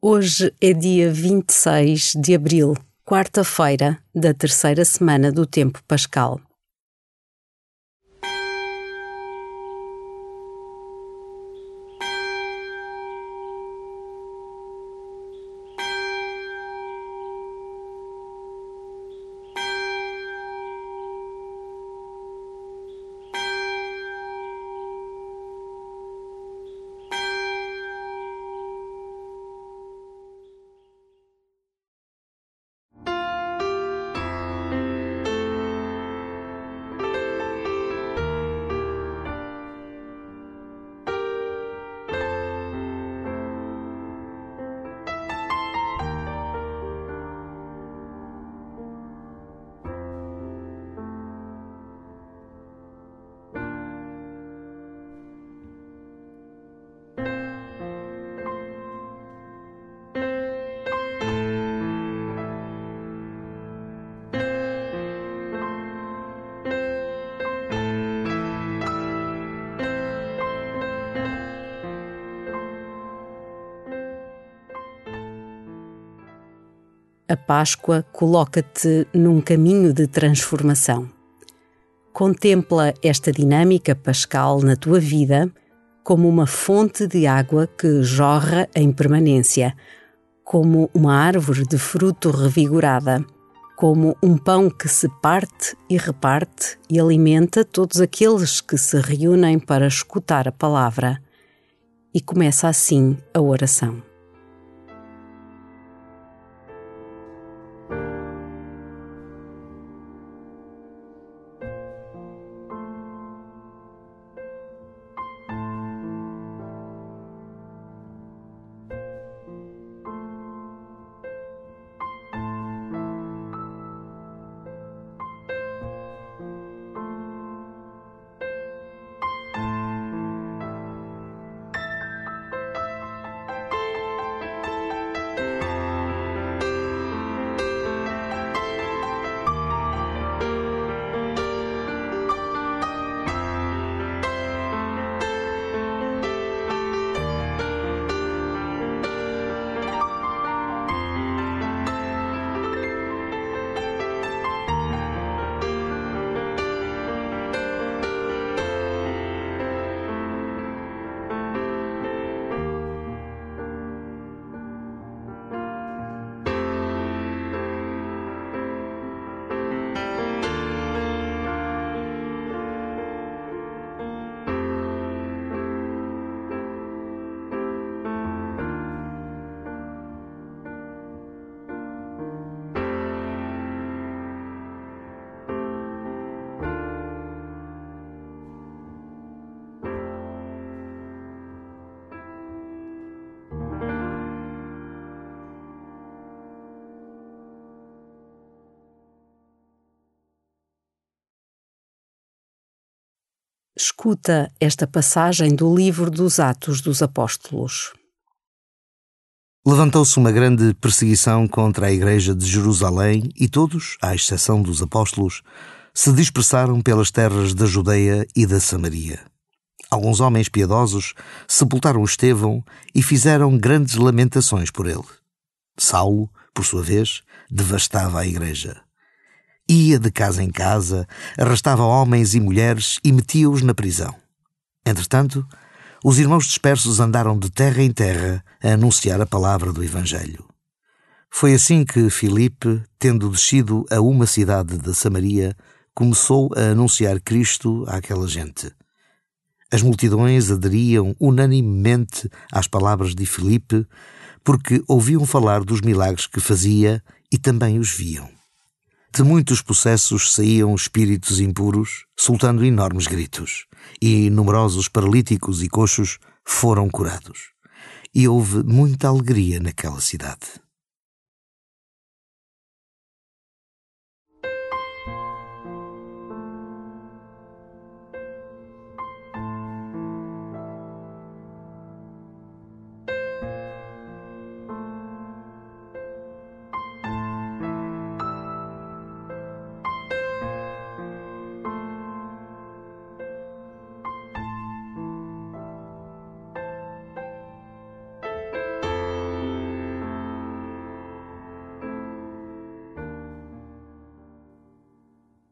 Hoje é dia 26 de abril, quarta-feira da terceira semana do tempo pascal. A Páscoa coloca-te num caminho de transformação. Contempla esta dinâmica pascal na tua vida como uma fonte de água que jorra em permanência, como uma árvore de fruto revigorada, como um pão que se parte e reparte e alimenta todos aqueles que se reúnem para escutar a palavra. E começa assim a oração. Escuta esta passagem do livro dos Atos dos Apóstolos. Levantou-se uma grande perseguição contra a Igreja de Jerusalém e todos, à exceção dos apóstolos, se dispersaram pelas terras da Judeia e da Samaria. Alguns homens piedosos sepultaram Estevão e fizeram grandes lamentações por ele. Saulo, por sua vez, devastava a Igreja Ia de casa em casa, arrastava homens e mulheres e metia-os na prisão. Entretanto, os irmãos dispersos andaram de terra em terra a anunciar a palavra do Evangelho. Foi assim que Filipe, tendo descido a uma cidade da Samaria, começou a anunciar Cristo àquela gente. As multidões aderiam unanimemente às palavras de Filipe, porque ouviam falar dos milagres que fazia e também os viam. De muitos processos saíam espíritos impuros, soltando enormes gritos, e numerosos paralíticos e coxos foram curados. E houve muita alegria naquela cidade.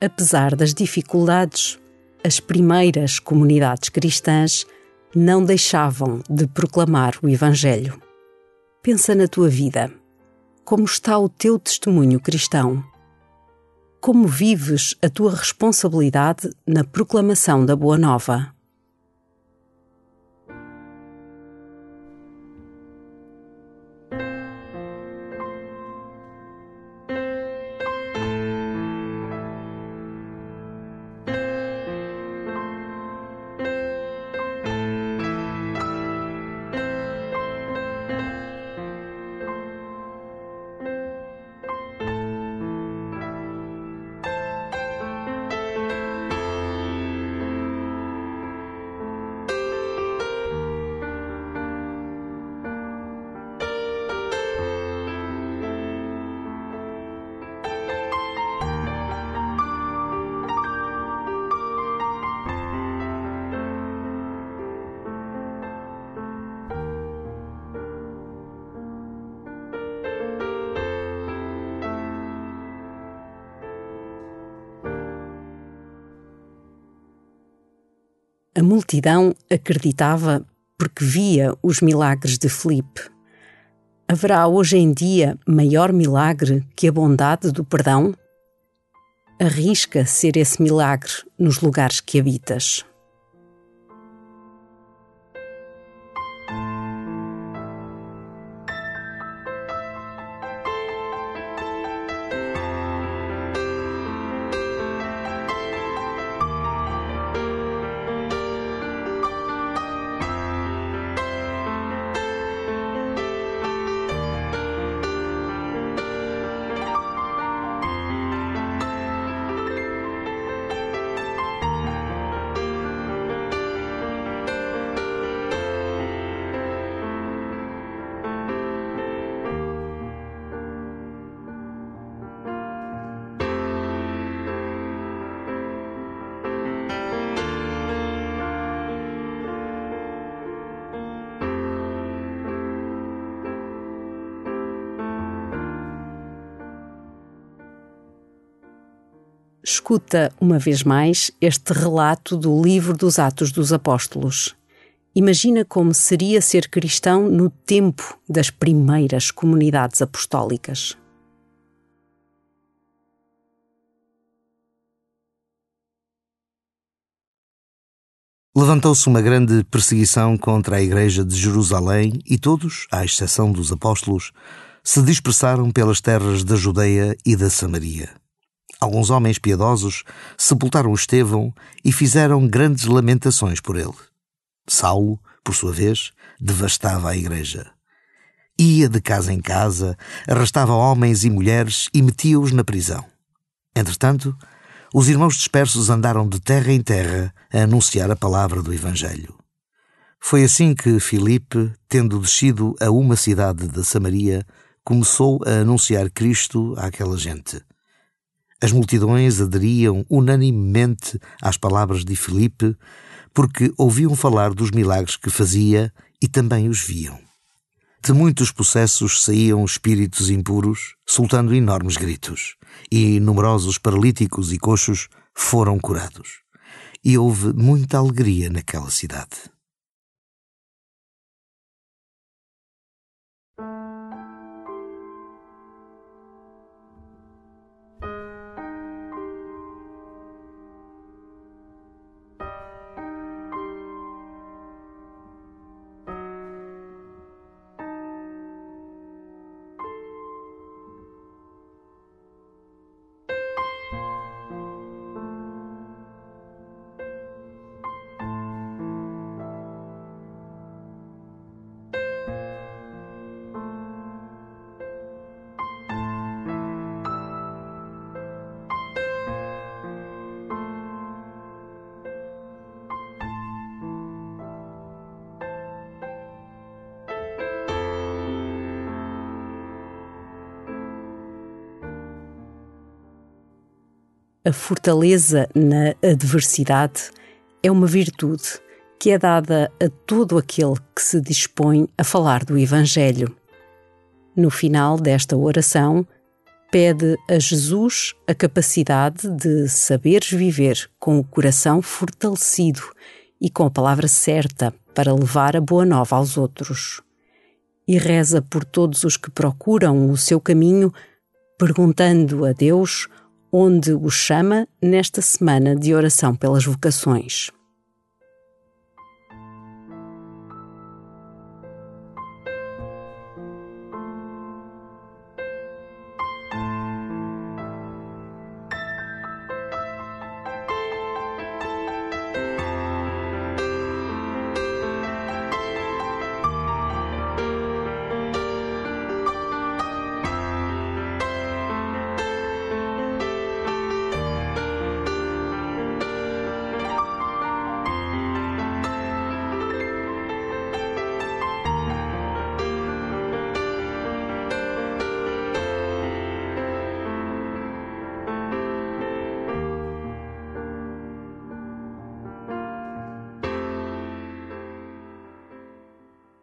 Apesar das dificuldades, as primeiras comunidades cristãs não deixavam de proclamar o Evangelho. Pensa na tua vida. Como está o teu testemunho cristão? Como vives a tua responsabilidade na proclamação da Boa Nova? A multidão acreditava porque via os milagres de Filipe. Haverá hoje em dia maior milagre que a bondade do perdão? Arrisca ser esse milagre nos lugares que habitas. Escuta uma vez mais este relato do livro dos Atos dos Apóstolos. Imagina como seria ser cristão no tempo das primeiras comunidades apostólicas. Levantou-se uma grande perseguição contra a Igreja de Jerusalém e todos, à exceção dos apóstolos, se dispersaram pelas terras da Judeia e da Samaria. Alguns homens piedosos sepultaram Estevão e fizeram grandes lamentações por ele. Saulo, por sua vez, devastava a igreja. Ia de casa em casa, arrastava homens e mulheres e metia-os na prisão. Entretanto, os irmãos dispersos andaram de terra em terra a anunciar a palavra do Evangelho. Foi assim que Filipe, tendo descido a uma cidade da Samaria, começou a anunciar Cristo àquela gente. As multidões aderiam unanimemente às palavras de Filipe, porque ouviam falar dos milagres que fazia e também os viam. De muitos processos saíam espíritos impuros, soltando enormes gritos, e numerosos paralíticos e coxos foram curados. E houve muita alegria naquela cidade. A fortaleza na adversidade é uma virtude que é dada a todo aquele que se dispõe a falar do Evangelho. No final desta oração, pede a Jesus a capacidade de saberes viver com o coração fortalecido e com a palavra certa para levar a boa nova aos outros. E reza por todos os que procuram o seu caminho, perguntando a Deus onde o chama nesta semana de oração pelas vocações.